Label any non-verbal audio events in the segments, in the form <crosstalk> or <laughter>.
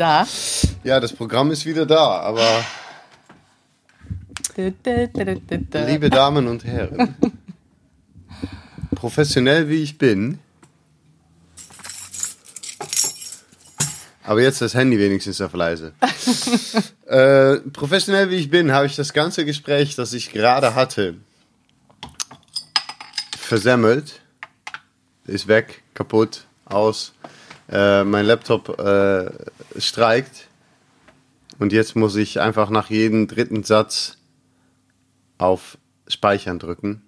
Da? Ja, das Programm ist wieder da, aber liebe Damen und Herren, professionell wie ich bin, aber jetzt das Handy wenigstens auf leise. <laughs> äh, professionell wie ich bin, habe ich das ganze Gespräch, das ich gerade hatte, versemmelt, ist weg, kaputt, aus. Äh, mein Laptop äh, streikt und jetzt muss ich einfach nach jedem dritten Satz auf Speichern drücken.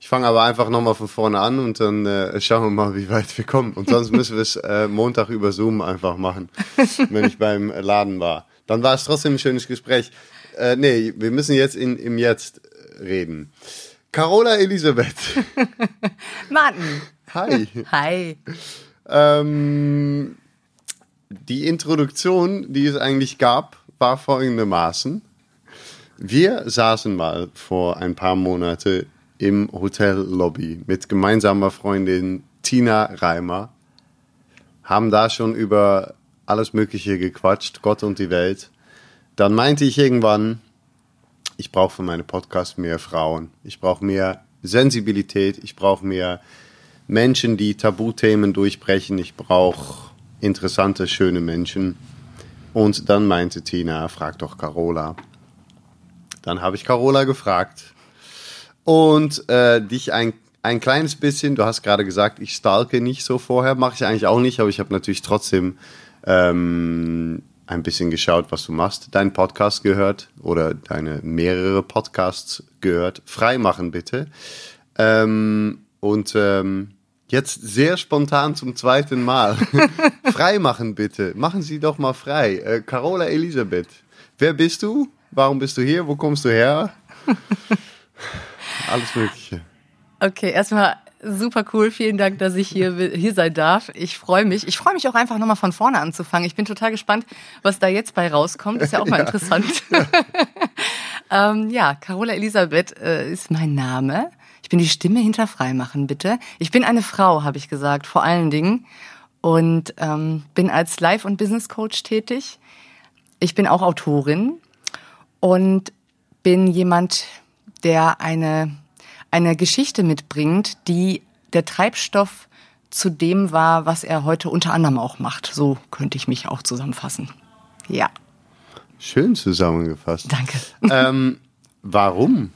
Ich fange aber einfach nochmal von vorne an und dann äh, schauen wir mal, wie weit wir kommen. Und sonst müssen wir es äh, Montag über Zoom einfach machen, <laughs> wenn ich beim Laden war. Dann war es trotzdem ein schönes Gespräch. Äh, nee, wir müssen jetzt in, im Jetzt reden. Carola Elisabeth. <laughs> Martin. Hi. Hi. Ähm, die Introduktion, die es eigentlich gab, war folgendermaßen. Wir saßen mal vor ein paar Monate im Hotellobby mit gemeinsamer Freundin Tina Reimer, haben da schon über alles Mögliche gequatscht, Gott und die Welt. Dann meinte ich irgendwann, ich brauche für meine Podcasts mehr Frauen. Ich brauche mehr Sensibilität. Ich brauche mehr Menschen, die Tabuthemen durchbrechen. Ich brauche interessante, schöne Menschen. Und dann meinte Tina, frag doch Carola. Dann habe ich Carola gefragt und äh, dich ein, ein kleines bisschen, du hast gerade gesagt, ich stalke nicht so vorher, mache ich eigentlich auch nicht, aber ich habe natürlich trotzdem ähm, ein bisschen geschaut, was du machst, deinen Podcast gehört oder deine mehrere Podcasts gehört. Freimachen bitte. Ähm, und ähm, jetzt sehr spontan zum zweiten Mal. <laughs> Freimachen bitte. Machen Sie doch mal frei. Äh, Carola Elisabeth, wer bist du? Warum bist du hier? Wo kommst du her? <laughs> Alles Mögliche. Okay, erstmal super cool. Vielen Dank, dass ich hier, hier sein darf. Ich freue mich. Ich freue mich auch einfach nochmal von vorne anzufangen. Ich bin total gespannt, was da jetzt bei rauskommt. Ist ja auch mal <laughs> ja. interessant. ähm, ja, Carola Elisabeth äh, ist mein Name. Ich bin die Stimme hinter Freimachen, bitte. Ich bin eine Frau, habe ich gesagt, vor allen Dingen. Und ähm, bin als Life- und Business Coach tätig. Ich bin auch Autorin und bin jemand, der eine, eine Geschichte mitbringt, die der Treibstoff zu dem war, was er heute unter anderem auch macht. So könnte ich mich auch zusammenfassen. Ja. Schön zusammengefasst. Danke. Ähm, warum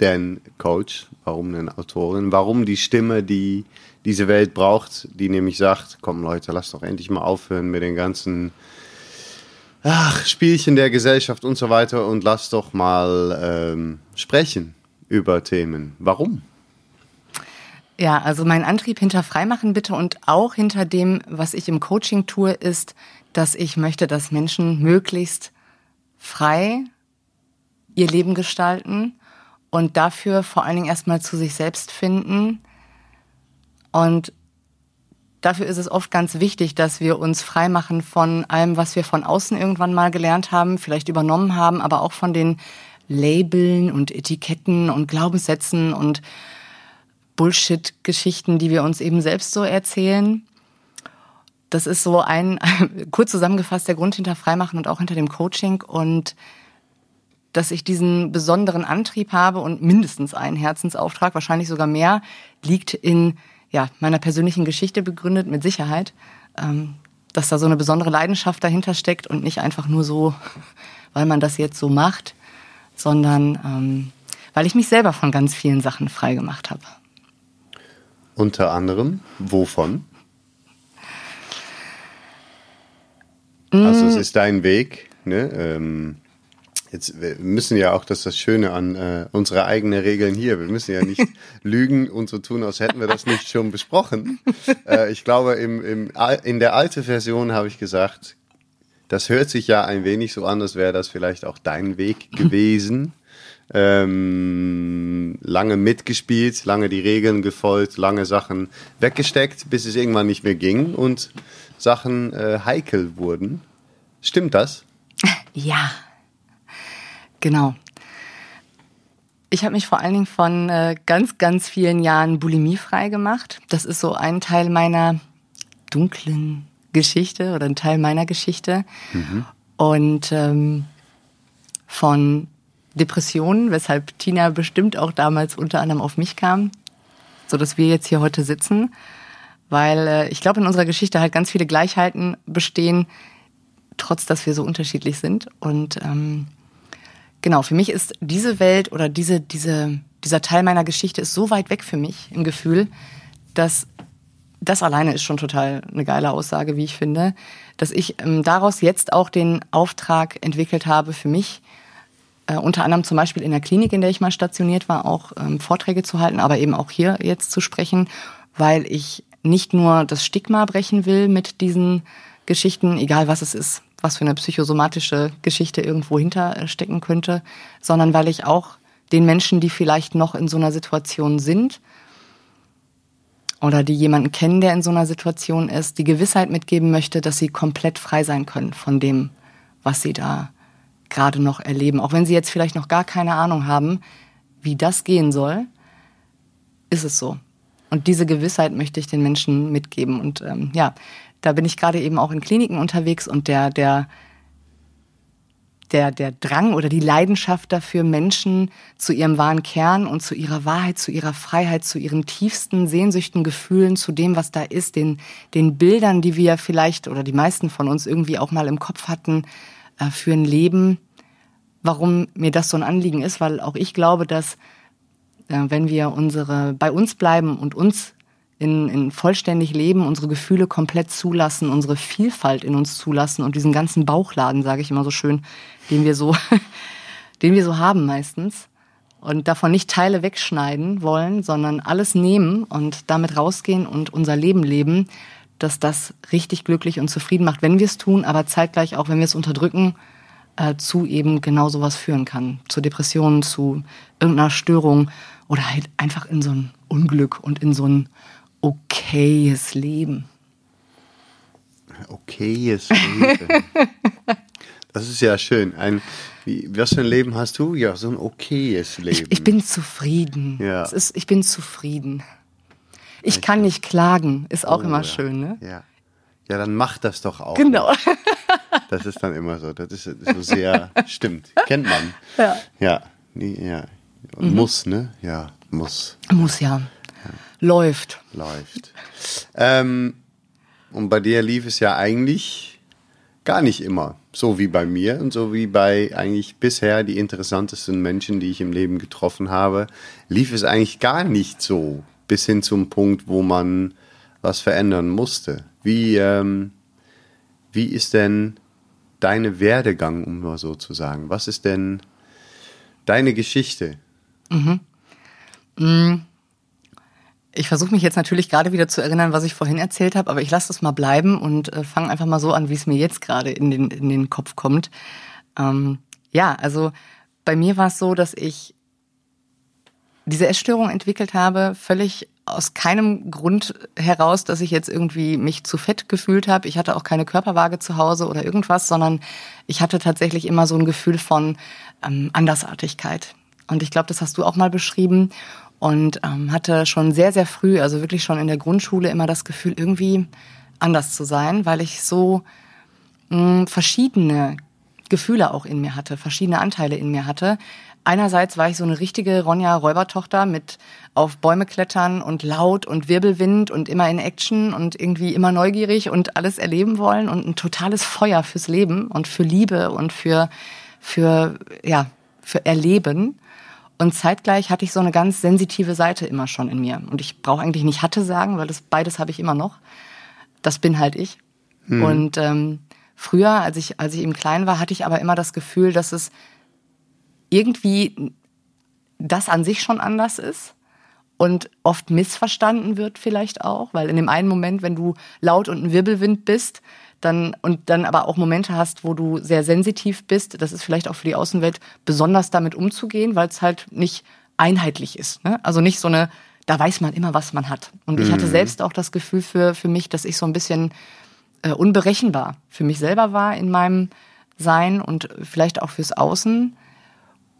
denn Coach? Warum denn Autorin? Warum die Stimme, die diese Welt braucht, die nämlich sagt, komm Leute, lass doch endlich mal aufhören mit den ganzen ach, Spielchen der Gesellschaft und so weiter und lass doch mal ähm, sprechen über Themen. Warum? Ja, also mein Antrieb hinter Freimachen bitte und auch hinter dem, was ich im Coaching tue, ist, dass ich möchte, dass Menschen möglichst frei ihr Leben gestalten und dafür vor allen Dingen erstmal zu sich selbst finden und Dafür ist es oft ganz wichtig, dass wir uns freimachen von allem, was wir von außen irgendwann mal gelernt haben, vielleicht übernommen haben, aber auch von den Labeln und Etiketten und Glaubenssätzen und Bullshit-Geschichten, die wir uns eben selbst so erzählen. Das ist so ein, <laughs> kurz zusammengefasst, der Grund hinter Freimachen und auch hinter dem Coaching und dass ich diesen besonderen Antrieb habe und mindestens einen Herzensauftrag, wahrscheinlich sogar mehr, liegt in ja, meiner persönlichen Geschichte begründet, mit Sicherheit, ähm, dass da so eine besondere Leidenschaft dahinter steckt und nicht einfach nur so, <laughs> weil man das jetzt so macht, sondern ähm, weil ich mich selber von ganz vielen Sachen frei gemacht habe. Unter anderem, wovon? Also es mm. ist dein Weg, ne? Ähm, Jetzt wir müssen ja auch, das ist das Schöne an äh, unsere eigenen Regeln hier. Wir müssen ja nicht <laughs> lügen und so tun, als hätten wir das nicht schon besprochen. Äh, ich glaube, im, im, in der alten Version habe ich gesagt, das hört sich ja ein wenig so an, als wäre das vielleicht auch dein Weg <laughs> gewesen. Ähm, lange mitgespielt, lange die Regeln gefolgt, lange Sachen weggesteckt, bis es irgendwann nicht mehr ging und Sachen äh, heikel wurden. Stimmt das? <laughs> Ja, Genau. Ich habe mich vor allen Dingen von äh, ganz, ganz vielen Jahren Bulimie frei gemacht. Das ist so ein Teil meiner dunklen Geschichte oder ein Teil meiner Geschichte. Mhm. Und ähm, von Depressionen, weshalb Tina bestimmt auch damals unter anderem auf mich kam, so dass wir jetzt hier heute sitzen, weil äh, ich glaube in unserer Geschichte halt ganz viele Gleichheiten bestehen, trotz dass wir so unterschiedlich sind. Und ähm, genau, für mich ist diese Welt oder diese, diese, dieser Teil meiner Geschichte ist so weit weg für mich im Gefühl, dass das alleine ist schon total eine geile Aussage, wie ich finde, dass ich ähm, daraus jetzt auch den Auftrag entwickelt habe für mich, äh, unter anderem zum Beispiel in der Klinik, in der ich mal stationiert war, auch ähm, Vorträge zu halten, aber eben auch hier jetzt zu sprechen, weil ich nicht nur das Stigma brechen will mit diesen Geschichten, egal was es ist, was für eine psychosomatische Geschichte irgendwo hinterstecken könnte, sondern weil ich auch den Menschen, die vielleicht noch in so einer Situation sind, oder die jemanden kennen, der in so einer Situation ist, die Gewissheit mitgeben möchte, dass sie komplett frei sein können von dem, was sie da gerade noch erleben. Auch wenn sie jetzt vielleicht noch gar keine Ahnung haben, wie das gehen soll, ist es so. Und diese Gewissheit möchte ich den Menschen mitgeben. Und ähm, ja, da bin ich gerade eben auch in Kliniken unterwegs und der, der der, der Drang oder die Leidenschaft dafür, Menschen zu ihrem wahren Kern und zu ihrer Wahrheit, zu ihrer Freiheit, zu ihren tiefsten Sehnsüchten, Gefühlen, zu dem, was da ist, den, den Bildern, die wir vielleicht oder die meisten von uns irgendwie auch mal im Kopf hatten, äh, für ein Leben. Warum mir das so ein Anliegen ist, weil auch ich glaube, dass äh, wenn wir unsere, bei uns bleiben und uns in, in vollständig leben, unsere Gefühle komplett zulassen, unsere Vielfalt in uns zulassen und diesen ganzen Bauchladen, sage ich immer so schön, den wir so, <laughs> den wir so haben meistens. Und davon nicht Teile wegschneiden wollen, sondern alles nehmen und damit rausgehen und unser Leben leben, dass das richtig glücklich und zufrieden macht, wenn wir es tun, aber zeitgleich auch, wenn wir es unterdrücken, äh, zu eben genau sowas führen kann. Zu Depressionen, zu irgendeiner Störung oder halt einfach in so ein Unglück und in so ein okayes Leben. Okayes Leben. <laughs> das ist ja schön. Ein, wie, was für ein Leben hast du? Ja, so ein okayes Leben. Ich, ich bin zufrieden. Ja. Ist, ich bin zufrieden. Ich kann nicht klagen, ist auch oh, immer ja. schön, ne? Ja. Ja, dann mach das doch auch. Genau. Das ist dann immer so. Das ist so sehr, <laughs> stimmt. Kennt man. Ja. Ja. ja. Mhm. Muss, ne? Ja, muss. Muss, ja. Läuft. Läuft. Ähm, und bei dir lief es ja eigentlich gar nicht immer. So wie bei mir und so wie bei eigentlich bisher die interessantesten Menschen, die ich im Leben getroffen habe, lief es eigentlich gar nicht so bis hin zum Punkt, wo man was verändern musste. Wie, ähm, wie ist denn deine Werdegang, um mal so zu sagen? Was ist denn deine Geschichte? Mhm. Mhm. Ich versuche mich jetzt natürlich gerade wieder zu erinnern, was ich vorhin erzählt habe, aber ich lasse das mal bleiben und äh, fange einfach mal so an, wie es mir jetzt gerade in den, in den Kopf kommt. Ähm, ja, also bei mir war es so, dass ich diese Essstörung entwickelt habe, völlig aus keinem Grund heraus, dass ich jetzt irgendwie mich zu fett gefühlt habe. Ich hatte auch keine Körperwaage zu Hause oder irgendwas, sondern ich hatte tatsächlich immer so ein Gefühl von ähm, Andersartigkeit. Und ich glaube, das hast du auch mal beschrieben und ähm, hatte schon sehr, sehr früh, also wirklich schon in der Grundschule, immer das Gefühl, irgendwie anders zu sein, weil ich so mh, hm, verschiedene Gefühle auch in mir hatte, verschiedene Anteile in mir hatte. Einerseits war ich so eine richtige Ronja Räubertochter mit auf Bäume klettern und laut und Wirbelwind und immer in Action und irgendwie immer neugierig und alles erleben wollen und ein totales Feuer fürs Leben und für Liebe und für für ja, für Erleben. Und zeitgleich hatte ich so eine ganz sensitive Seite immer schon in mir. Und ich brauche eigentlich nicht hatte sagen, weil das beides habe ich immer noch. Das bin halt ich. Hm. Und ähm, früher, als ich, als ich eben klein war, hatte ich aber immer das Gefühl, dass es irgendwie das an sich schon anders ist und oft missverstanden wird vielleicht auch, weil in dem einen Moment, wenn du laut und ein Wirbelwind bist, dann und dann aber auch Momente hast, wo du sehr sensitiv bist, das ist vielleicht auch für die Außenwelt besonders damit umzugehen, weil es halt nicht einheitlich ist. Ne? Also nicht so eine, da weiß man immer, was man hat. Und ich hatte mhm. selbst auch das Gefühl für, für mich, dass ich so ein bisschen äh, unberechenbar für mich selber war in meinem Sein und vielleicht auch fürs Außen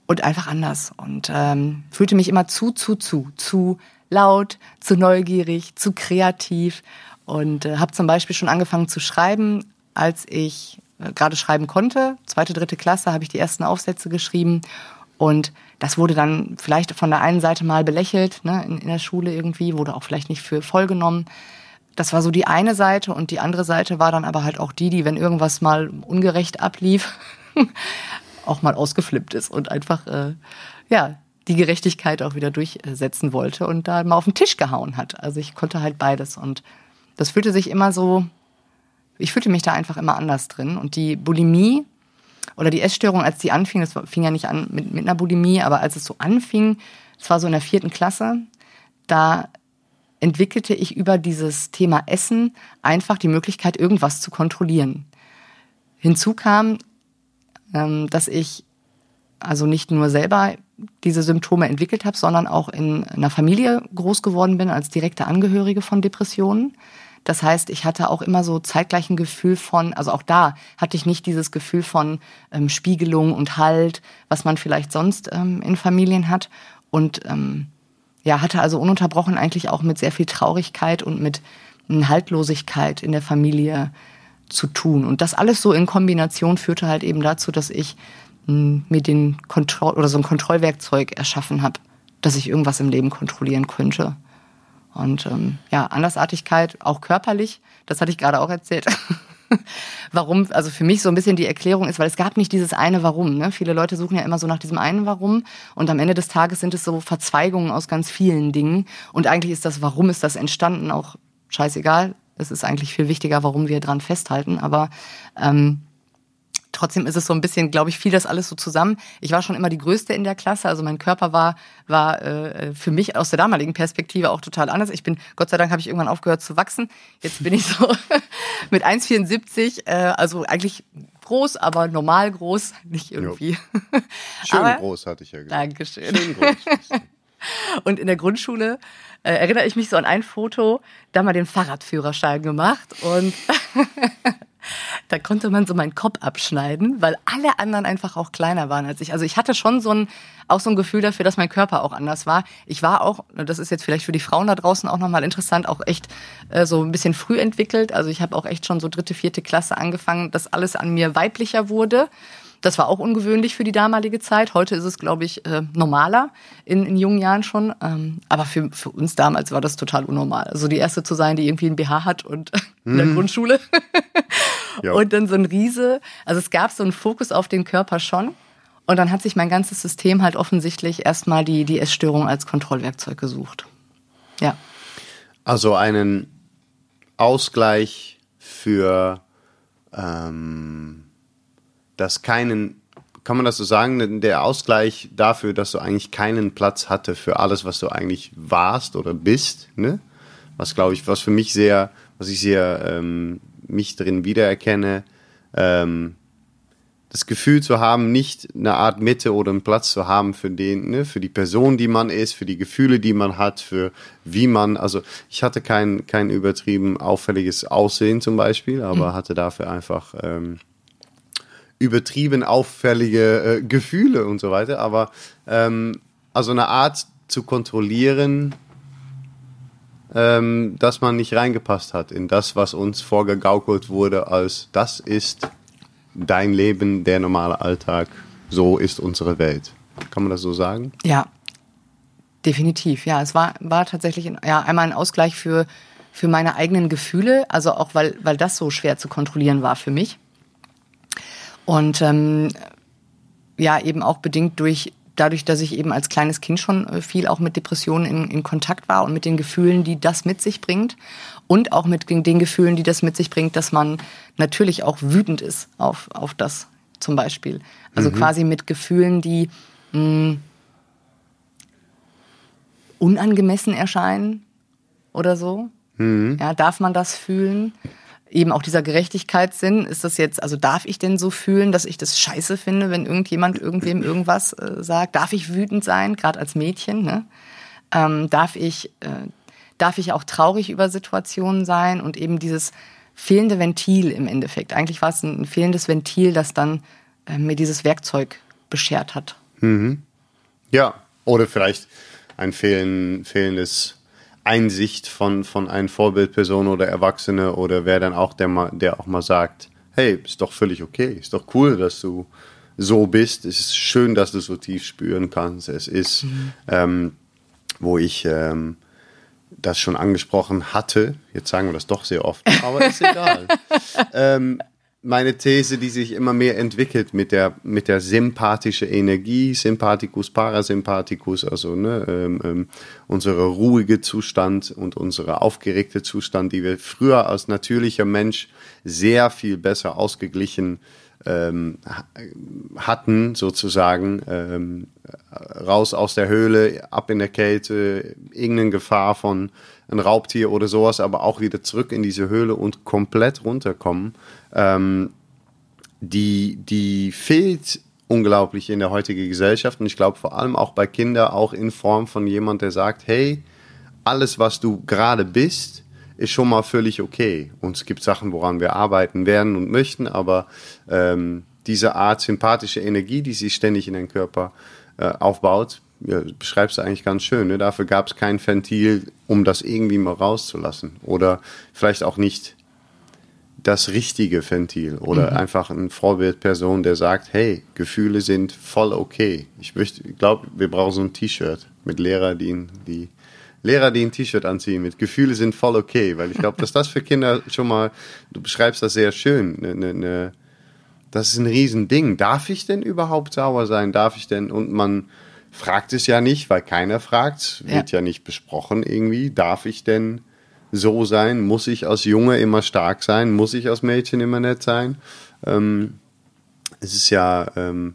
und einfach anders. Und ähm, fühlte mich immer zu, zu, zu, zu laut, zu neugierig, zu kreativ Und äh, habe zum Beispiel schon angefangen zu schreiben, als ich äh, gerade schreiben konnte. Zweite, dritte Klasse habe ich die ersten Aufsätze geschrieben. Und das wurde dann vielleicht von der einen Seite mal belächelt, ne, in, in der Schule irgendwie, wurde auch vielleicht nicht für voll genommen. Das war so die eine Seite und die andere Seite war dann aber halt auch die, die, wenn irgendwas mal ungerecht ablief, <laughs> auch mal ausgeflippt ist und einfach, äh, ja, die Gerechtigkeit auch wieder durchsetzen wollte und da mal auf den Tisch gehauen hat. Also ich konnte halt beides und das fühlte sich immer so, ich fühlte mich da einfach immer anders drin. Und die Bulimie oder die Essstörung, als die anfing, das fing ja nicht an mit, mit einer Bulimie, aber als es so anfing, es war so in der vierten Klasse, da entwickelte ich über dieses Thema Essen einfach die Möglichkeit, irgendwas zu kontrollieren. Hinzu kam, ähm, dass ich also nicht nur selber diese Symptome entwickelt habe, sondern auch in einer Familie groß geworden bin als direkte Angehörige von Depressionen. Das heißt, ich hatte auch immer so zeitgleich ein Gefühl von, also auch da hatte ich nicht dieses Gefühl von ähm, Spiegelung und Halt, was man vielleicht sonst ähm, in Familien hat. Und ähm, ja, hatte also ununterbrochen eigentlich auch mit sehr viel Traurigkeit und mit Haltlosigkeit in der Familie zu tun. Und das alles so in Kombination führte halt eben dazu, dass ich hm, mir den Kontroll oder so ein Kontrollwerkzeug erschaffen habe, dass ich irgendwas im Leben kontrollieren könnte. Und ähm, ja, Andersartigkeit, auch körperlich, das hatte ich gerade auch erzählt. <laughs> warum, also für mich so ein bisschen die Erklärung ist, weil es gab nicht dieses eine Warum. Ne? Viele Leute suchen ja immer so nach diesem einen Warum und am Ende des Tages sind es so Verzweigungen aus ganz vielen Dingen. Und eigentlich ist das Warum ist das entstanden auch scheißegal. Es ist eigentlich viel wichtiger, warum wir dran festhalten. Aber ähm, trotzdem ist es so ein bisschen, glaube ich, fiel das alles so zusammen. Ich war schon immer die Größte in der Klasse, also mein Körper war war äh, für mich aus der damaligen Perspektive auch total anders. Ich bin, Gott sei Dank, habe ich irgendwann aufgehört zu wachsen. Jetzt bin ich so <laughs> mit 1,74, äh, also eigentlich groß, aber normal groß, nicht irgendwie. <laughs> Schön aber, groß hatte ich ja gesagt. Dankeschön. Schön groß. <laughs> Und in der Grundschule äh, erinnere ich mich so an ein Foto, da mal den Fahrradführerschein gemacht und da konnte man so meinen Kopf abschneiden, weil alle anderen einfach auch kleiner waren als ich. Also ich hatte schon so ein, auch so ein Gefühl dafür, dass mein Körper auch anders war. Ich war auch, das ist jetzt vielleicht für die Frauen da draußen auch nochmal interessant, auch echt äh, so ein bisschen früh entwickelt. Also ich habe auch echt schon so dritte, vierte Klasse angefangen, dass alles an mir weiblicher wurde. Das war auch ungewöhnlich für die damalige Zeit. Heute ist es, glaube ich, äh, normaler in, in jungen Jahren schon. Ähm, aber für, für uns damals war das total unnormal. Also die erste zu sein, die irgendwie ein BH hat und <laughs> in der mhm. Grundschule. <laughs> ja. Und dann so ein Riese. Also es gab so einen Fokus auf den Körper schon. Und dann hat sich mein ganzes System halt offensichtlich erstmal die, die Essstörung als Kontrollwerkzeug gesucht. Ja. Also einen Ausgleich für ähm dass keinen, kann man das so sagen, der Ausgleich dafür, dass du eigentlich keinen Platz hatte für alles, was du eigentlich warst oder bist, ne? Was glaube ich, was für mich sehr, was ich sehr ähm, mich drin wiedererkenne, ähm, das Gefühl zu haben, nicht eine Art Mitte oder einen Platz zu haben für den, ne, für die Person, die man ist, für die Gefühle, die man hat, für wie man, also ich hatte kein, kein übertrieben auffälliges Aussehen zum Beispiel, aber mhm. hatte dafür einfach ähm, übertrieben auffällige äh, Gefühle und so weiter, aber ähm, also eine Art zu kontrollieren, ähm, dass man nicht reingepasst hat in das, was uns vorgegaukelt wurde, als das ist dein Leben, der normale Alltag, so ist unsere Welt. Kann man das so sagen? Ja, definitiv. Ja, es war, war tatsächlich ja, einmal ein Ausgleich für, für meine eigenen Gefühle, also auch weil, weil das so schwer zu kontrollieren war für mich. Und ähm, ja, eben auch bedingt durch dadurch, dass ich eben als kleines Kind schon äh, viel auch mit Depressionen in, in Kontakt war und mit den Gefühlen, die das mit sich bringt und auch mit den Gefühlen, die das mit sich bringt, dass man natürlich auch wütend ist auf, auf das zum Beispiel. Also mhm. quasi mit Gefühlen, die mh, hm, unangemessen erscheinen oder so. Mhm. Ja, darf man das fühlen? Eben auch dieser Gerechtigkeitssinn, ist das jetzt, also darf ich denn so fühlen, dass ich das scheiße finde, wenn irgendjemand irgendwem irgendwas äh, sagt? Darf ich wütend sein, gerade als Mädchen? Ne? Ähm, darf ich, äh, darf ich auch traurig über Situationen sein und eben dieses fehlende Ventil im Endeffekt. Eigentlich war es ein fehlendes Ventil, das dann äh, mir dieses Werkzeug beschert hat. Mhm. Ja, oder vielleicht ein fehlen, fehlendes Einsicht von, von einer Vorbildperson oder Erwachsene oder wer dann auch, der, mal, der auch mal sagt, hey, ist doch völlig okay, ist doch cool, dass du so bist. Es ist schön, dass du so tief spüren kannst. Es ist, mhm. ähm, wo ich ähm, das schon angesprochen hatte, jetzt sagen wir das doch sehr oft, aber ist egal. <laughs> ähm, meine These, die sich immer mehr entwickelt mit der, mit der sympathischen Energie, Sympathikus, Parasympathikus, also ne, ähm, ähm, unsere ruhige Zustand und unsere aufgeregte Zustand, die wir früher als natürlicher Mensch sehr viel besser ausgeglichen ähm, hatten, sozusagen, ähm, raus aus der Höhle, ab in der Kälte, irgendeine Gefahr von ein Raubtier oder sowas, aber auch wieder zurück in diese Höhle und komplett runterkommen, ähm, die, die fehlt unglaublich in der heutigen Gesellschaft und ich glaube vor allem auch bei Kindern auch in Form von jemand, der sagt, hey, alles, was du gerade bist, ist schon mal völlig okay. Und es gibt Sachen, woran wir arbeiten werden und möchten, aber ähm, diese Art sympathische Energie, die sich ständig in den Körper äh, aufbaut, ja, beschreibst du eigentlich ganz schön. Ne? Dafür gab es kein Ventil, um das irgendwie mal rauszulassen. Oder vielleicht auch nicht das richtige Ventil oder mhm. einfach eine Vorbildperson, der sagt, hey, Gefühle sind voll okay. Ich glaube, wir brauchen so ein T-Shirt mit Lehrer, die, die Lehrer, die ein T-Shirt anziehen mit Gefühle sind voll okay, weil ich glaube, dass das für Kinder schon mal, du beschreibst das sehr schön, ne, ne, ne, das ist ein Riesending. Darf ich denn überhaupt sauer sein? Darf ich denn? Und man fragt es ja nicht, weil keiner fragt, wird ja. ja nicht besprochen irgendwie. Darf ich denn so sein? Muss ich als Junge immer stark sein? Muss ich als Mädchen immer nett sein? Ähm, es ist ja ähm,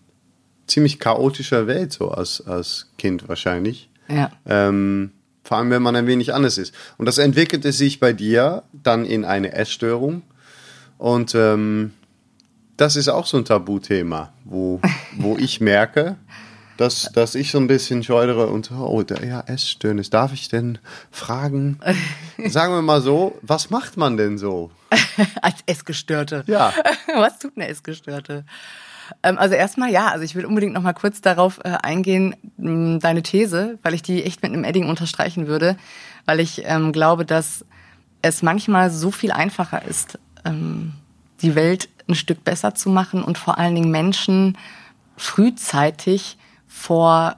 ziemlich chaotischer Welt so als, als Kind wahrscheinlich. Ja. Ähm, vor allem, wenn man ein wenig anders ist. Und das entwickelte sich bei dir dann in eine Essstörung. Und ähm, das ist auch so ein Tabuthema, wo, wo <laughs> ich merke, dass, dass ich so ein bisschen scheudere und, oh, ja, Essstörnis, darf ich denn fragen? <laughs> Sagen wir mal so, was macht man denn so? <laughs> Als Essgestörte. Ja. <laughs> Was tut eine Essgestörte? Ähm, also erstmal ja, also ich will unbedingt noch mal kurz darauf äh, eingehen, mh, deine These, weil ich die echt mit einem Edding unterstreichen würde, weil ich ähm, glaube, dass es manchmal so viel einfacher ist, ähm, die Welt ein Stück besser zu machen und vor allen Dingen Menschen frühzeitig vor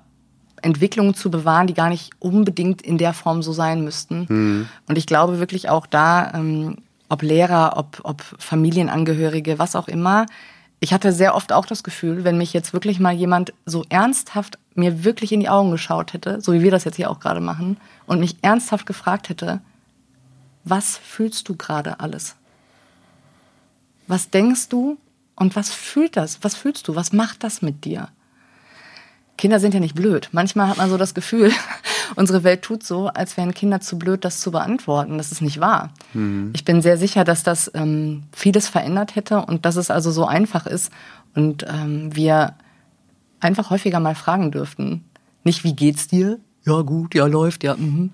Entwicklungen zu bewahren, die gar nicht unbedingt in der Form so sein müssten. Mhm. Und ich glaube wirklich auch da, ähm, ob Lehrer, ob, ob Familienangehörige, was auch immer, ich hatte sehr oft auch das Gefühl, wenn mich jetzt wirklich mal jemand so ernsthaft mir wirklich in die Augen geschaut hätte, so wie wir das jetzt hier auch gerade machen, und mich ernsthaft gefragt hätte, was fühlst du gerade alles? Was denkst du und was fühlt das? Was fühlst du? Was macht das mit dir? Kinder sind ja nicht blöd. Manchmal hat man so das Gefühl, <laughs> unsere Welt tut so, als wären Kinder zu blöd, das zu beantworten. Das ist nicht wahr. Mhm. Ich bin sehr sicher, dass das ähm, vieles verändert hätte und dass es also so einfach ist und ähm, wir einfach häufiger mal fragen dürften. Nicht, wie geht's dir? Ja, gut, ja, läuft, ja, mhm.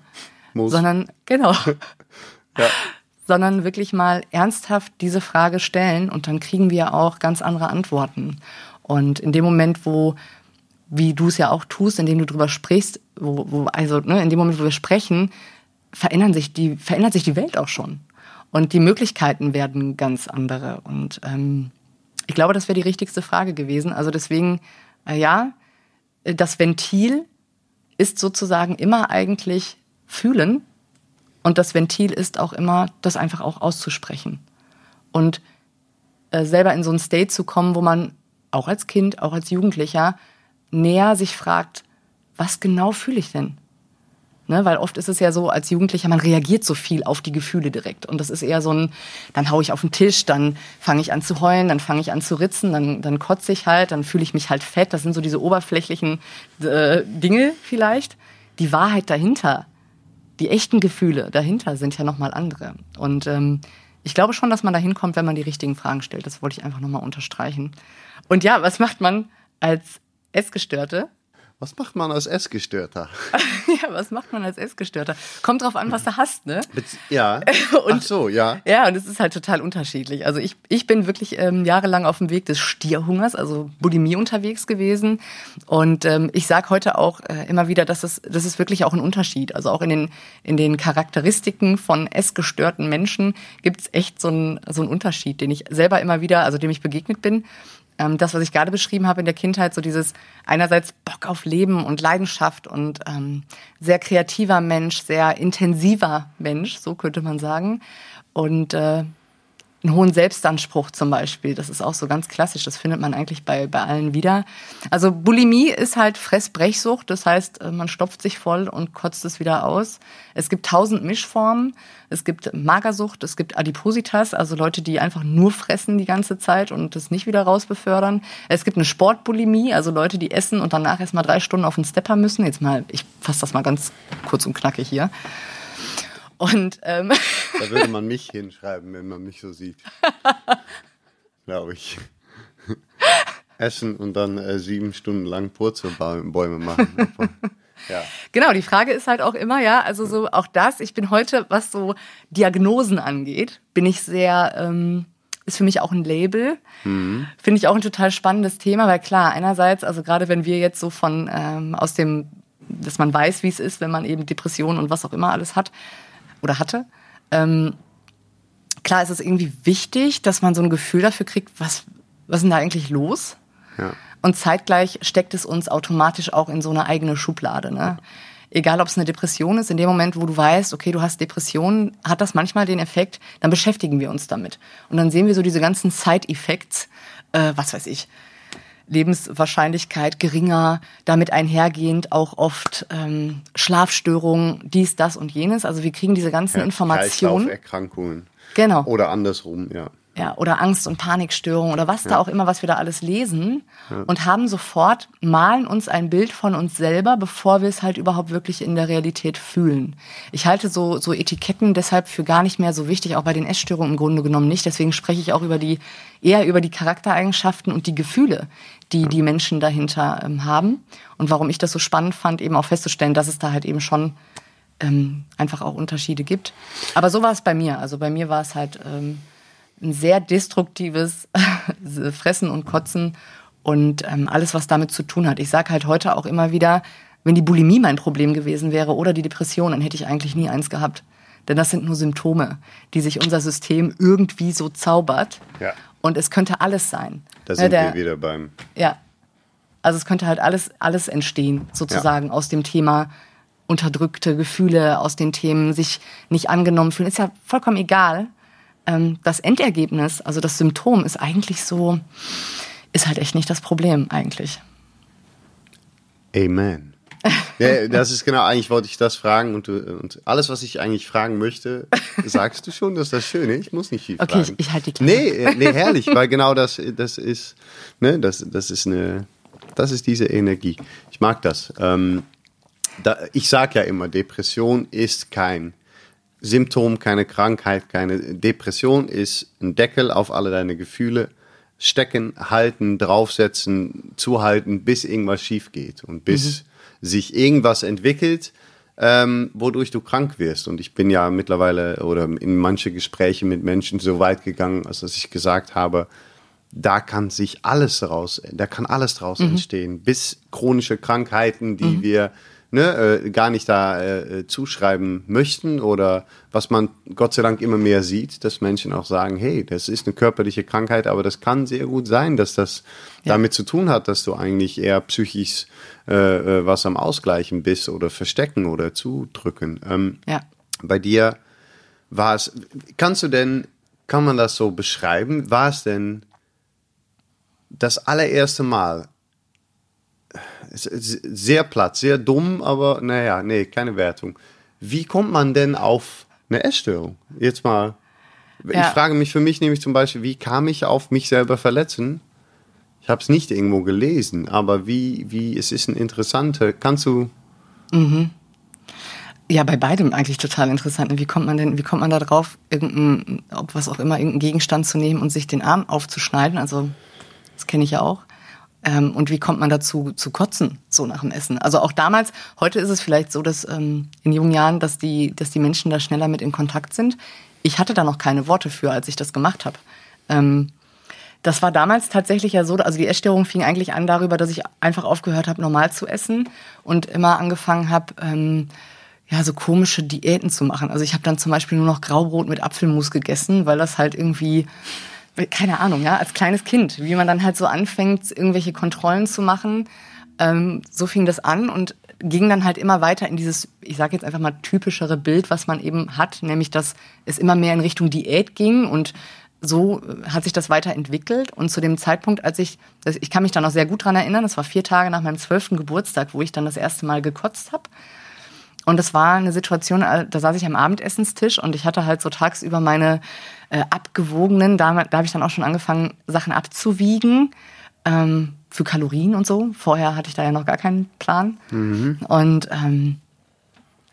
Muss. Sondern, genau. <laughs> ja. Sondern wirklich mal ernsthaft diese Frage stellen und dann kriegen wir auch ganz andere Antworten. Und in dem Moment, wo wie du es ja auch tust, indem du drüber sprichst, wo, wo, also ne, in dem Moment, wo wir sprechen, verändern sich die, verändert sich die Welt auch schon. Und die Möglichkeiten werden ganz andere. Und ähm, ich glaube, das wäre die richtigste Frage gewesen. Also deswegen, äh, ja, das Ventil ist sozusagen immer eigentlich fühlen. Und das Ventil ist auch immer, das einfach auch auszusprechen. Und äh, selber in so ein State zu kommen, wo man auch als Kind, auch als Jugendlicher näher sich fragt, was genau fühle ich denn? Ne, weil oft ist es ja so, als Jugendlicher, man reagiert so viel auf die Gefühle direkt. Und das ist eher so ein, dann hau ich auf den Tisch, dann fange ich an zu heulen, dann fange ich an zu ritzen, dann, dann kotze ich halt, dann fühle ich mich halt fett. Das sind so diese oberflächlichen äh, Dinge vielleicht. Die Wahrheit dahinter, die echten Gefühle dahinter sind ja nochmal andere. Und ähm, ich glaube schon, dass man da hinkommt, wenn man die richtigen Fragen stellt. Das wollte ich einfach nochmal unterstreichen. Und ja, was macht man als Essgestörte. Was macht man als Essgestörter? <laughs> ja, was macht man als Essgestörter? Kommt drauf an, was du hast, ne? Ja. <laughs> und, Ach so, ja. Ja, und es ist halt total unterschiedlich. Also ich, ich bin wirklich ähm, jahrelang auf dem Weg des Stierhungers, also Bulimie unterwegs gewesen. Und ähm, ich sage heute auch äh, immer wieder, dass es, das ist wirklich auch ein Unterschied. Also auch in den, in den Charakteristiken von essgestörten Menschen gibt es echt so einen, so einen Unterschied, den ich selber immer wieder, also dem ich begegnet bin ähm, das, was ich gerade beschrieben habe in der Kindheit, so dieses einerseits Bock auf Leben und Leidenschaft und ähm, sehr kreativer Mensch, sehr intensiver Mensch, so könnte man sagen. Und äh, einen hohen Selbstanspruch zum Beispiel. Das ist auch so ganz klassisch. Das findet man eigentlich bei, bei allen wieder. Also Bulimie ist halt Fressbrechsucht. Das heißt, äh, man stopft sich voll und kotzt es wieder aus. Es gibt tausend Mischformen. Es gibt Magersucht. Es gibt Adipositas, also Leute, die einfach nur fressen die ganze Zeit und das nicht wieder rausbefördern. Es gibt eine Sportbulimie, also Leute, die essen und danach erst mal drei Stunden auf den Stepper müssen. Jetzt mal, ich fasse das mal ganz kurz und knackig hier. Und ähm, da würde man <laughs> mich hinschreiben, wenn man mich so sieht. <laughs> Glaube ich. Essen und dann äh, sieben Stunden lang Purzelbäume machen. <laughs> ja. Genau, die Frage ist halt auch immer, ja, also so auch das, ich bin heute, was so Diagnosen angeht, bin ich sehr, ähm, ist für mich auch ein Label. Mhm. Finde ich auch ein total spannendes Thema, weil klar, einerseits, also gerade wenn wir jetzt so von ähm, aus dem, dass man weiß, wie es ist, wenn man eben Depressionen und was auch immer alles hat, oder hatte. Ähm, klar ist es irgendwie wichtig, dass man so ein Gefühl dafür kriegt, was, was ist denn da eigentlich los? Ja. Und zeitgleich steckt es uns automatisch auch in so eine eigene Schublade. Ne? Egal, ob es eine Depression ist, in dem Moment, wo du weißt, okay, du hast Depressionen, hat das manchmal den Effekt, dann beschäftigen wir uns damit. Und dann sehen wir so diese ganzen Side-Effects, äh, was weiß ich, Lebenswahrscheinlichkeit geringer, damit einhergehend auch oft ähm, Schlafstörungen, dies, das und jenes. Also wir kriegen diese ganzen ja, Informationen. Erkrankungen. Genau. Oder andersrum, ja ja, oder Angst- und Panikstörungen oder was ja. da auch immer, was wir da alles lesen ja. und haben sofort, malen uns ein Bild von uns selber, bevor wir es halt überhaupt wirklich in der Realität fühlen. Ich halte so, so Etiketten deshalb für gar nicht mehr so wichtig, auch bei den Essstörungen im Grunde genommen nicht. Deswegen spreche ich auch über die, eher über die Charaktereigenschaften und die Gefühle, die die Menschen dahinter ähm, haben. Und warum ich das so spannend fand, eben auch festzustellen, dass es da halt eben schon ähm, einfach auch Unterschiede gibt. Aber so war es bei mir. Also bei mir war es halt, ähm, ein sehr destruktives <laughs> Fressen und Kotzen und ähm, alles, was damit zu tun hat. Ich sage halt heute auch immer wieder, wenn die Bulimie mein Problem gewesen wäre oder die Depression, dann hätte ich eigentlich nie eins gehabt. Denn das sind nur Symptome, die sich unser System irgendwie so zaubert. Ja. Und es könnte alles sein. Da sind ja, der, wir wieder beim. Ja. Also es könnte halt alles, alles entstehen, sozusagen, ja. aus dem Thema unterdrückte Gefühle, aus den Themen sich nicht angenommen fühlen. Ist ja vollkommen egal ähm, das Endergebnis, also das Symptom, ist eigentlich so, ist halt echt nicht das Problem eigentlich. Amen. <laughs> ja, das ist genau, eigentlich wollte ich das fragen und, du, und alles, was ich eigentlich fragen möchte, sagst du schon, das ist das Schöne. Ich muss nicht viel okay, fragen. Okay, ich, ich halte die Klappe. Nee, äh, nee, herrlich, weil genau das, das ist, ne, das, das ist eine, das ist diese Energie. Ich mag das. Ähm, da, ich sage ja immer, Depression ist kein Symptom, keine Krankheit, keine Depression ist ein Deckel auf alle deine Gefühle. Stecken, halten, draufsetzen, zuhalten, bis irgendwas schief geht und bis mhm. sich irgendwas entwickelt, ähm, wodurch du krank wirst. Und ich bin ja mittlerweile oder in manche Gespräche mit Menschen so weit gegangen, als dass ich gesagt habe, da kann sich alles raus, da kann alles draus mhm. entstehen, bis chronische Krankheiten, die mhm. wir ne, äh, gar nicht da äh, zuschreiben möchten oder was man Gott sei Dank immer mehr sieht, dass Menschen auch sagen, hey, das ist eine körperliche Krankheit, aber das kann sehr gut sein, dass das ja. damit zu tun hat, dass du eigentlich eher psychisch äh, äh, was am Ausgleichen bist oder verstecken oder zudrücken. Ähm, ja. Bei dir war es, kannst du denn, kann man das so beschreiben, war es denn das allererste Mal, sehr platt, sehr dumm, aber naja, nee, keine Wertung. Wie kommt man denn auf eine Essstörung? Jetzt mal. Ja. Ich frage mich für mich nämlich zum Beispiel, wie kam ich auf mich selber verletzen? Ich habe es nicht irgendwo gelesen, aber wie, wie, es ist ein interessanter. Kannst du. Mhm. Ja, bei beidem eigentlich total interessant. Wie kommt man denn, wie kommt man da drauf, irgendein, ob was auch immer, irgendeinen Gegenstand zu nehmen und sich den Arm aufzuschneiden? Also, das kenne ich ja auch. Ähm, und wie kommt man dazu zu kotzen, so nach dem Essen? Also auch damals, heute ist es vielleicht so, dass ähm, in jungen Jahren, dass die, dass die Menschen da schneller mit in Kontakt sind. Ich hatte da noch keine Worte für, als ich das gemacht habe. Ähm, das war damals tatsächlich ja so, also die Essstörung fing eigentlich an darüber, dass ich einfach aufgehört habe, normal zu essen und immer angefangen habe, ähm, ja, so komische Diäten zu machen. Also ich habe dann zum Beispiel nur noch Graubrot mit Apfelmus gegessen, weil das halt irgendwie, keine Ahnung, ja, als kleines Kind, wie man dann halt so anfängt, irgendwelche Kontrollen zu machen. Ähm, so fing das an und ging dann halt immer weiter in dieses, ich sage jetzt einfach mal typischere Bild, was man eben hat, nämlich dass es immer mehr in Richtung Diät ging und so hat sich das weiterentwickelt. Und zu dem Zeitpunkt, als ich, ich kann mich da noch sehr gut dran erinnern, das war vier Tage nach meinem zwölften Geburtstag, wo ich dann das erste Mal gekotzt habe. Und das war eine Situation, äh, da saß ich am Abendessenstisch und ich hatte halt so tagsüber meine äh, abgewogenen, da, da habe ich dann auch schon angefangen, Sachen abzuwiegen ähm, für Kalorien und so. Vorher hatte ich da ja noch gar keinen Plan. Mhm. Und ähm,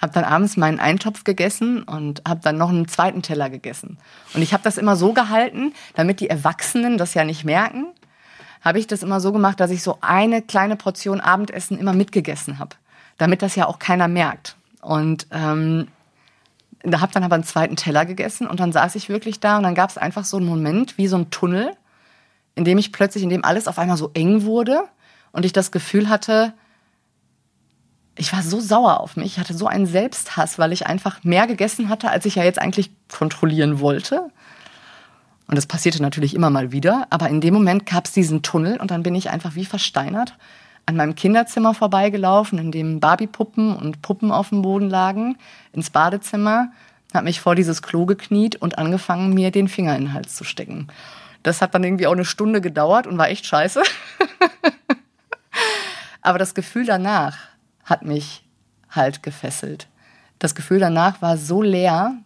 habe dann abends meinen Eintopf gegessen und habe dann noch einen zweiten Teller gegessen. Und ich habe das immer so gehalten, damit die Erwachsenen das ja nicht merken, habe ich das immer so gemacht, dass ich so eine kleine Portion Abendessen immer mitgegessen habe, damit das ja auch keiner merkt. Und ähm, da habe dann aber einen zweiten Teller gegessen und dann saß ich wirklich da und dann gab es einfach so einen Moment wie so ein Tunnel, in dem ich plötzlich, in dem alles auf einmal so eng wurde und ich das Gefühl hatte, ich war so sauer auf mich, ich hatte so einen Selbsthass, weil ich einfach mehr gegessen hatte, als ich ja jetzt eigentlich kontrollieren wollte. Und das passierte natürlich immer mal wieder, aber in dem Moment gab es diesen Tunnel und dann bin ich einfach wie versteinert an meinem Kinderzimmer vorbeigelaufen, in dem Barbiepuppen und Puppen auf dem Boden lagen, ins Badezimmer, habe mich vor dieses Klo gekniet und angefangen, mir den Finger in den Hals zu stecken. Das hat dann irgendwie auch eine Stunde gedauert und war echt scheiße. <laughs> Aber das Gefühl danach hat mich halt gefesselt. Das Gefühl danach war so leer.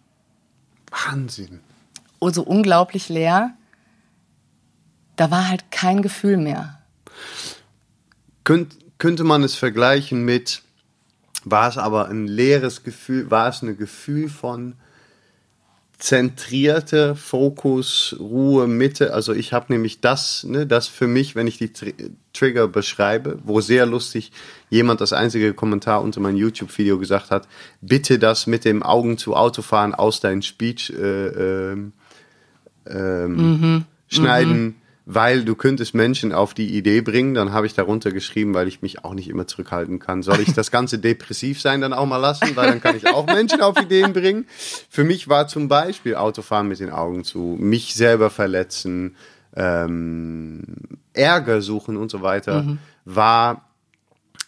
Wahnsinn. Oh, so unglaublich leer. Da war halt kein Gefühl mehr. Könnt, könnte man es vergleichen mit, war es aber ein leeres Gefühl, war es ein Gefühl von zentrierte Fokus, Ruhe, Mitte. Also ich habe nämlich das, ne, das für mich, wenn ich die Tr Trigger beschreibe, wo sehr lustig jemand das einzige Kommentar unter meinem YouTube-Video gesagt hat, bitte das mit dem Augen zu Autofahren aus deinem Speech äh, ähm, ähm, mhm. schneiden. Mhm weil du könntest Menschen auf die Idee bringen, dann habe ich darunter geschrieben, weil ich mich auch nicht immer zurückhalten kann. Soll ich das Ganze <laughs> depressiv sein dann auch mal lassen, weil dann kann ich auch Menschen auf Ideen bringen. Für mich war zum Beispiel Autofahren mit den Augen zu, mich selber verletzen, ähm, Ärger suchen und so weiter, mhm. war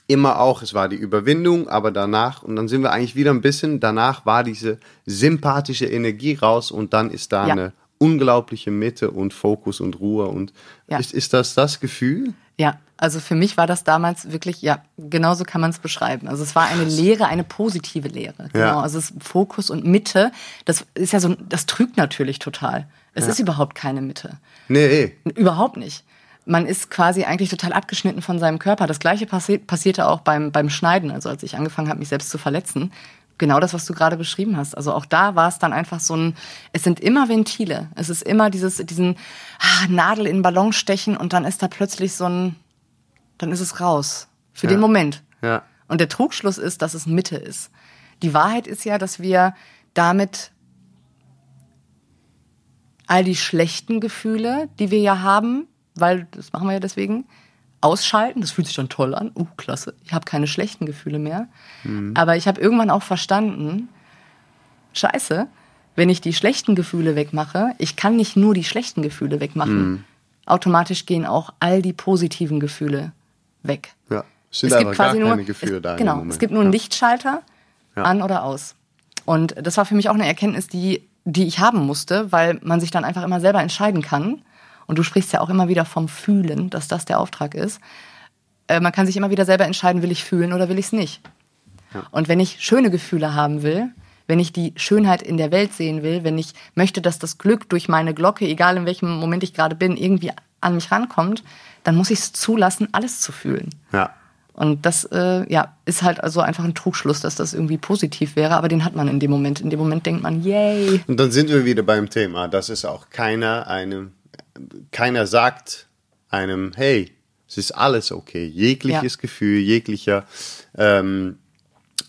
immer auch, es war die Überwindung, aber danach, und dann sind wir eigentlich wieder ein bisschen, danach war diese sympathische Energie raus und dann ist da ja. eine unglaubliche Mitte und Fokus und Ruhe. Und ja. ist, ist das das Gefühl? Ja, also für mich war das damals wirklich, ja, genauso kann man es beschreiben. Also es war eine Lehre, eine positive Lehre. Genau. Ja. Also es Fokus und Mitte, das ist ja so, das trügt natürlich total. Es ja. ist überhaupt keine Mitte. Nee. Überhaupt nicht. Man ist quasi eigentlich total abgeschnitten von seinem Körper. Das gleiche passi passierte auch beim, beim Schneiden, also als ich angefangen habe, mich selbst zu verletzen genau das, was du gerade beschrieben hast. Also auch da war es dann einfach so ein, es sind immer Ventile. Es ist immer dieses, diesen ah, Nadel in den Ballon stechen und dann ist da plötzlich so ein, dann ist es raus. Für ja. den Moment. Ja. Und der Trugschluss ist, dass es Mitte ist. Die Wahrheit ist ja, dass wir damit all die schlechten Gefühle, die wir ja haben, weil das machen wir ja deswegen, ausschalten. Das fühlt sich dann toll an. Uh, klasse. Ich habe keine schlechten Gefühle mehr. Mhm. Aber ich habe irgendwann auch verstanden, scheiße, wenn ich die schlechten Gefühle wegmache, ich kann nicht nur die schlechten Gefühle wegmachen. Mhm. Automatisch gehen auch all die positiven Gefühle weg. Ja, es sind es gibt quasi nur, Gefühle es, da. Genau, es gibt nur einen ja. Lichtschalter ja. an oder aus. Und das war für mich auch eine Erkenntnis, die, die ich haben musste, weil man sich dann einfach immer selber entscheiden kann und du sprichst ja auch immer wieder vom Fühlen, dass das der Auftrag ist. Äh, man kann sich immer wieder selber entscheiden, will ich fühlen oder will ich es nicht. Ja. Und wenn ich schöne Gefühle haben will, wenn ich die Schönheit in der Welt sehen will, wenn ich möchte, dass das Glück durch meine Glocke, egal in welchem Moment ich gerade bin, irgendwie an mich rankommt, dann muss ich es zulassen, alles zu fühlen. Ja. Und das äh, ja, ist halt also einfach ein Trugschluss, dass das irgendwie positiv wäre, aber den hat man in dem Moment. In dem Moment denkt man, yay. Und dann sind wir wieder beim Thema, dass es auch keiner eine keiner sagt einem, hey, Es ist alles okay. Jegliches ja. Gefühl, jeglicher ähm,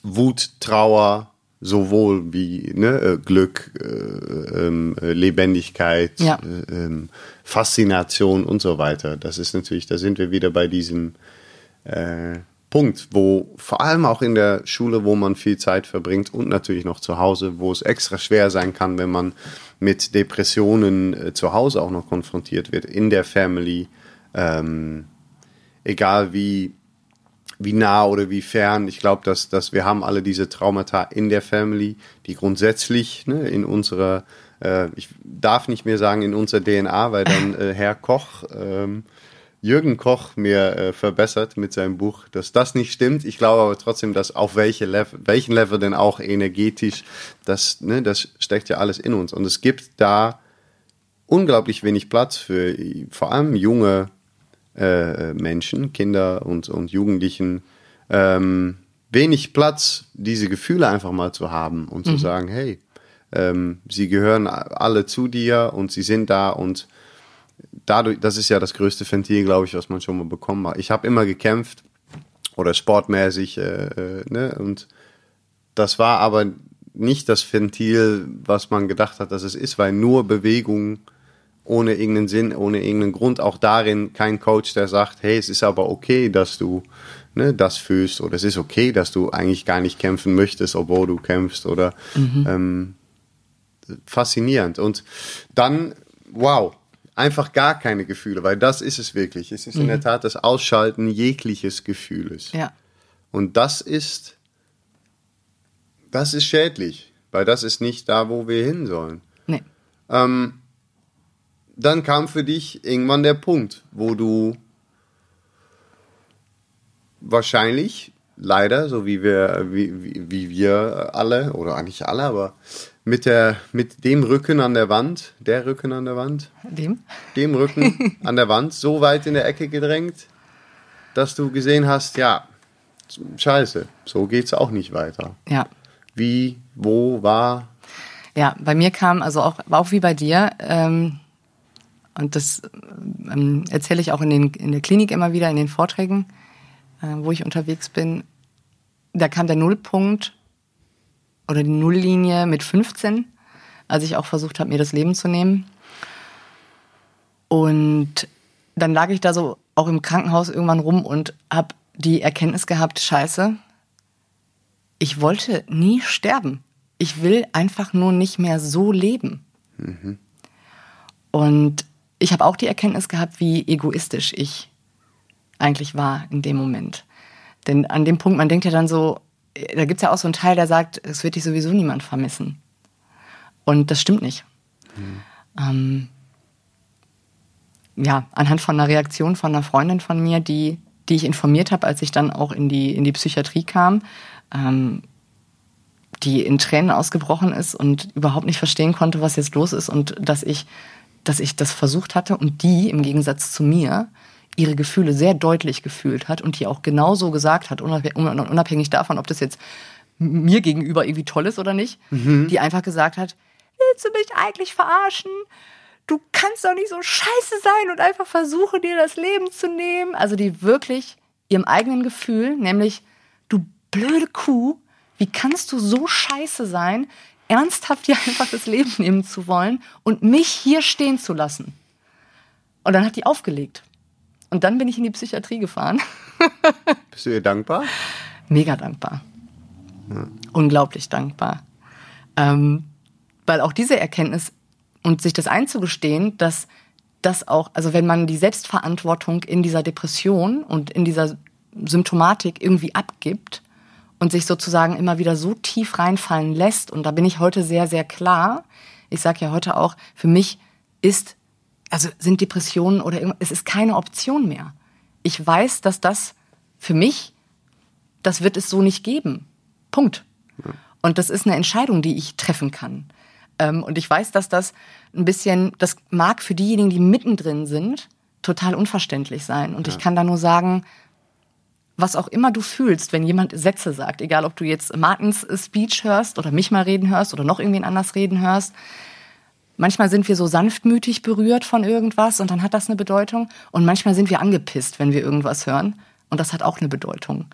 Wut, Trauer, sowohl wie ne, äh, Glück, äh, ähm, äh, Lebendigkeit, ja. äh, ähm, Faszination und so weiter. Das ist natürlich, da sind wir wieder bei diesem äh, Punkt, wo vor allem auch in der Schule, wo man viel Zeit verbringt und natürlich noch zu Hause, wo es extra schwer sein kann, wenn man mit Depressionen äh, zu Hause auch noch konfrontiert wird, in der Family, ähm, egal wie wie nah oder wie fern. Ich glaube, dass, dass wir haben alle diese Traumata in der Family, die grundsätzlich ne, in unserer, äh, ich darf nicht mehr sagen in unserer DNA, weil dann äh, Herr Koch, ähm, Jürgen Koch mir äh, verbessert mit seinem Buch, dass das nicht stimmt. Ich glaube aber trotzdem, dass auf welche Level, welchen Level denn auch energetisch, das, ne, das steckt ja alles in uns. Und es gibt da unglaublich wenig Platz für vor allem junge äh, Menschen, Kinder und, und Jugendlichen, ähm, wenig Platz, diese Gefühle einfach mal zu haben und zu mhm. sagen, hey, ähm, sie gehören alle zu dir und sie sind da und dadurch, das ist ja das größte Ventil, glaube ich, was man schon mal bekommen hat. Ich habe immer gekämpft oder sportmäßig, äh, äh, ne, und das war aber nicht das Ventil, was man gedacht hat, dass es ist, weil nur Bewegung ohne irgendeinen Sinn, ohne irgendeinen Grund. Auch darin kein Coach, der sagt, hey, es ist aber okay, dass du ne, das fühlst oder es ist okay, dass du eigentlich gar nicht kämpfen möchtest, obwohl du kämpfst oder mhm. ähm, faszinierend. Und dann, wow, einfach gar keine Gefühle, weil das ist es wirklich. Es ist mhm. in der Tat das Ausschalten jegliches Gefühles. Ja. Und das ist, das ist schädlich, weil das ist nicht da, wo wir hin sollen. Nee. Ähm, dann kam für dich irgendwann der Punkt, wo du wahrscheinlich, leider, so wie wir, wie, wie, wie wir alle, oder eigentlich alle, aber mit, der, mit dem Rücken an der Wand, der Rücken an der Wand, dem, dem Rücken <laughs> an der Wand, so weit in der Ecke gedrängt, dass du gesehen hast, ja, scheiße, so geht's auch nicht weiter. Ja. Wie, wo, war? Ja, bei mir kam, also auch, auch wie bei dir, ähm, und das ähm, erzähle ich auch in, den, in der Klinik immer wieder, in den Vorträgen, äh, wo ich unterwegs bin. Da kam der Nullpunkt oder die Nulllinie mit 15, als ich auch versucht habe, mir das Leben zu nehmen. Und dann lag ich da so auch im Krankenhaus irgendwann rum und habe die Erkenntnis gehabt, scheiße, ich wollte nie sterben. Ich will einfach nur nicht mehr so leben. Mhm. Und ich habe auch die Erkenntnis gehabt, wie egoistisch ich eigentlich war in dem Moment. Denn an dem Punkt, man denkt ja dann so, da gibt es ja auch so einen Teil, der sagt, es wird dich sowieso niemand vermissen. Und das stimmt nicht. Mhm. Ähm, ja, anhand von einer Reaktion von einer Freundin von mir, die, die ich informiert habe, als ich dann auch in die, in die Psychiatrie kam, ähm, die in Tränen ausgebrochen ist und überhaupt nicht verstehen konnte, was jetzt los ist und dass ich dass ich das versucht hatte und die im Gegensatz zu mir ihre Gefühle sehr deutlich gefühlt hat und die auch genauso gesagt hat, unabhängig davon, ob das jetzt mir gegenüber irgendwie toll ist oder nicht, mhm. die einfach gesagt hat, willst du mich eigentlich verarschen? Du kannst doch nicht so scheiße sein und einfach versuchen, dir das Leben zu nehmen. Also die wirklich ihrem eigenen Gefühl, nämlich, du blöde Kuh, wie kannst du so scheiße sein? ernsthaft dir einfach das Leben nehmen zu wollen und mich hier stehen zu lassen. Und dann hat die aufgelegt. Und dann bin ich in die Psychiatrie gefahren. <laughs> Bist du ihr dankbar? Mega dankbar. Ja. Unglaublich dankbar. Ähm, weil auch diese Erkenntnis und sich das einzugestehen, dass das auch, also wenn man die Selbstverantwortung in dieser Depression und in dieser Symptomatik irgendwie abgibt, und sich sozusagen immer wieder so tief reinfallen lässt. Und da bin ich heute sehr, sehr klar. Ich sage ja heute auch, für mich ist, also sind Depressionen oder irgendwas, es ist keine Option mehr. Ich weiß, dass das für mich, das wird es so nicht geben. Punkt. Und das ist eine Entscheidung, die ich treffen kann. Ähm, und ich weiß, dass das ein bisschen, das mag für diejenigen, die mittendrin sind, total unverständlich sein. Und ja. ich kann da nur sagen, was auch immer du fühlst, wenn jemand Sätze sagt, egal ob du jetzt Martins Speech hörst oder mich mal reden hörst oder noch irgendwen anders reden hörst, manchmal sind wir so sanftmütig berührt von irgendwas und dann hat das eine Bedeutung. Und manchmal sind wir angepisst, wenn wir irgendwas hören. Und das hat auch eine Bedeutung.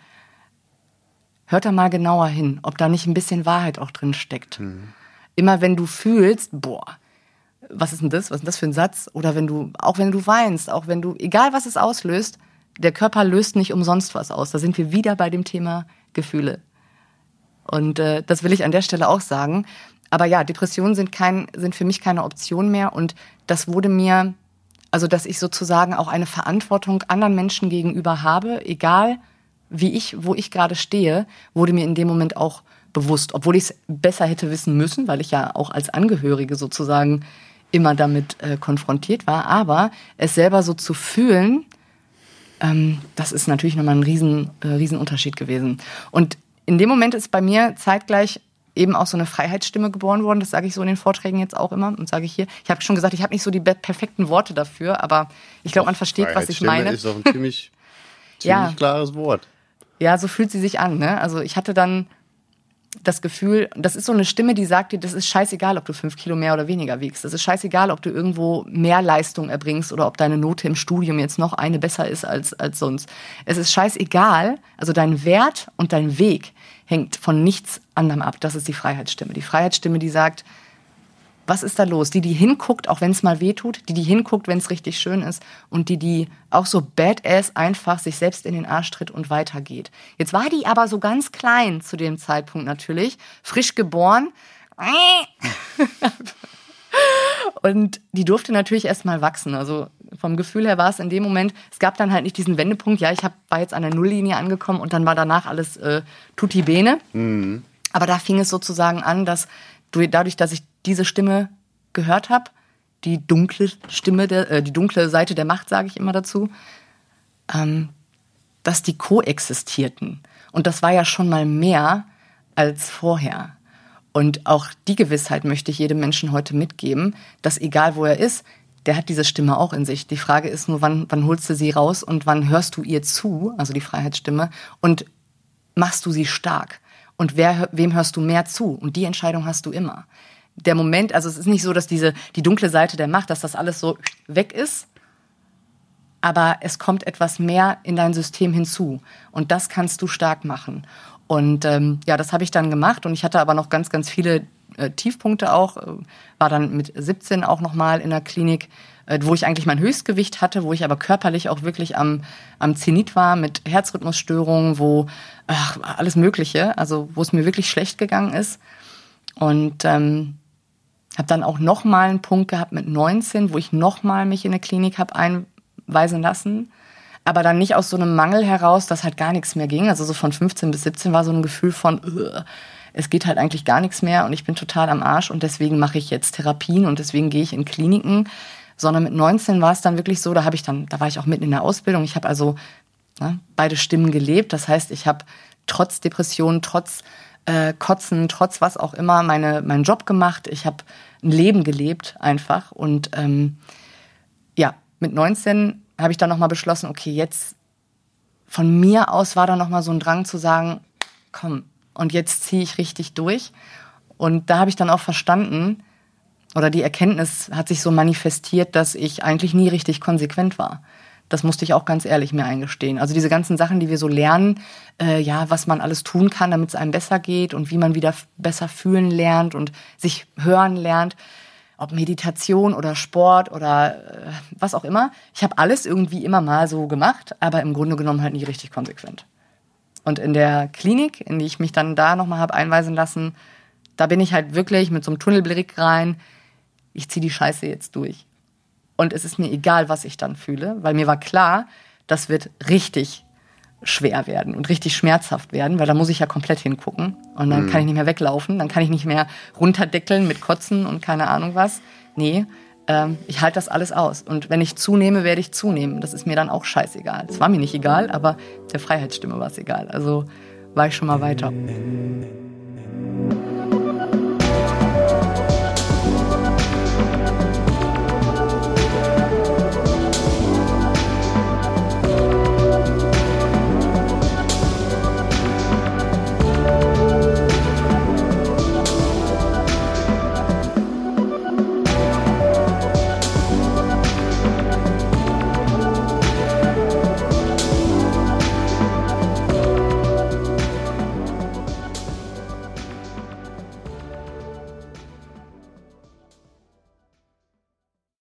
Hört da mal genauer hin, ob da nicht ein bisschen Wahrheit auch drin steckt. Mhm. Immer wenn du fühlst, boah, was ist denn das? Was ist denn das für ein Satz? Oder wenn du, auch wenn du weinst, auch wenn du, egal was es auslöst, der Körper löst nicht umsonst was aus. Da sind wir wieder bei dem Thema Gefühle. Und äh, das will ich an der Stelle auch sagen. Aber ja, Depressionen sind, kein, sind für mich keine Option mehr. Und das wurde mir, also dass ich sozusagen auch eine Verantwortung anderen Menschen gegenüber habe, egal wie ich, wo ich gerade stehe, wurde mir in dem Moment auch bewusst, obwohl ich es besser hätte wissen müssen, weil ich ja auch als Angehörige sozusagen immer damit äh, konfrontiert war. Aber es selber so zu fühlen, ähm, das ist natürlich nochmal ein riesen, äh, riesen gewesen. Und in dem Moment ist bei mir zeitgleich eben auch so eine Freiheitsstimme geboren worden. Das sage ich so in den Vorträgen jetzt auch immer und sage ich hier. Ich habe schon gesagt, ich habe nicht so die perfekten Worte dafür, aber ich glaube, man versteht, was ich meine. ist auch ein ziemlich, <laughs> ziemlich ja. klares Wort. Ja, so fühlt sie sich an. Ne? Also ich hatte dann das Gefühl, das ist so eine Stimme, die sagt dir, das ist scheißegal, ob du fünf Kilo mehr oder weniger wiegst. Das ist scheißegal, ob du irgendwo mehr Leistung erbringst oder ob deine Note im Studium jetzt noch eine besser ist als, als sonst. Es ist scheißegal, also dein Wert und dein Weg hängt von nichts anderem ab. Das ist die Freiheitsstimme. Die Freiheitsstimme, die sagt, was ist da los? Die, die hinguckt, auch wenn es mal weh tut, die, die hinguckt, wenn es richtig schön ist und die, die auch so badass einfach sich selbst in den Arsch tritt und weitergeht. Jetzt war die aber so ganz klein zu dem Zeitpunkt natürlich, frisch geboren. <laughs> und die durfte natürlich erst mal wachsen. Also vom Gefühl her war es in dem Moment, es gab dann halt nicht diesen Wendepunkt, ja, ich hab, war jetzt an der Nulllinie angekommen und dann war danach alles äh, tutti bene. Mhm. Aber da fing es sozusagen an, dass dadurch, dass ich diese Stimme gehört habe, die dunkle Stimme, der, äh, die dunkle Seite der Macht, sage ich immer dazu, ähm, dass die koexistierten. Und das war ja schon mal mehr als vorher. Und auch die Gewissheit möchte ich jedem Menschen heute mitgeben, dass egal wo er ist, der hat diese Stimme auch in sich. Die Frage ist nur, wann, wann holst du sie raus und wann hörst du ihr zu, also die Freiheitsstimme, und machst du sie stark? Und wer, wem hörst du mehr zu? Und die Entscheidung hast du immer der Moment, also es ist nicht so, dass diese, die dunkle Seite der Macht, dass das alles so weg ist, aber es kommt etwas mehr in dein System hinzu und das kannst du stark machen. Und ähm, ja, das habe ich dann gemacht und ich hatte aber noch ganz, ganz viele äh, Tiefpunkte auch. Äh, war dann mit 17 auch nochmal in der Klinik, äh, wo ich eigentlich mein Höchstgewicht hatte, wo ich aber körperlich auch wirklich am, am Zenit war mit Herzrhythmusstörungen, wo ach, alles Mögliche, also wo es mir wirklich schlecht gegangen ist. Und ähm, habe dann auch noch mal einen Punkt gehabt mit 19, wo ich noch mal mich in eine Klinik habe einweisen lassen. Aber dann nicht aus so einem Mangel heraus, dass halt gar nichts mehr ging. Also so von 15 bis 17 war so ein Gefühl von, es geht halt eigentlich gar nichts mehr und ich bin total am Arsch und deswegen mache ich jetzt Therapien und deswegen gehe ich in Kliniken. Sondern mit 19 war es dann wirklich so, da habe ich dann, da war ich auch mitten in der Ausbildung. Ich habe also ne, beide Stimmen gelebt. Das heißt, ich habe trotz Depression, trotz äh, Kotzen, trotz was auch immer, meine, meinen Job gemacht. Ich habe ein Leben gelebt einfach. Und ähm, ja, mit 19 habe ich dann nochmal beschlossen, okay, jetzt von mir aus war da nochmal so ein Drang zu sagen, komm, und jetzt ziehe ich richtig durch. Und da habe ich dann auch verstanden, oder die Erkenntnis hat sich so manifestiert, dass ich eigentlich nie richtig konsequent war. Das musste ich auch ganz ehrlich mir eingestehen. Also diese ganzen Sachen, die wir so lernen, äh, ja, was man alles tun kann, damit es einem besser geht und wie man wieder besser fühlen lernt und sich hören lernt, ob Meditation oder Sport oder äh, was auch immer. Ich habe alles irgendwie immer mal so gemacht, aber im Grunde genommen halt nie richtig konsequent. Und in der Klinik, in die ich mich dann da nochmal habe einweisen lassen, da bin ich halt wirklich mit so einem Tunnelblick rein. Ich ziehe die Scheiße jetzt durch. Und es ist mir egal, was ich dann fühle, weil mir war klar, das wird richtig schwer werden und richtig schmerzhaft werden, weil da muss ich ja komplett hingucken und dann mhm. kann ich nicht mehr weglaufen, dann kann ich nicht mehr runterdeckeln mit Kotzen und keine Ahnung was. Nee, ähm, ich halte das alles aus. Und wenn ich zunehme, werde ich zunehmen. Das ist mir dann auch scheißegal. Es war mir nicht egal, aber der Freiheitsstimme war es egal. Also war ich schon mal weiter.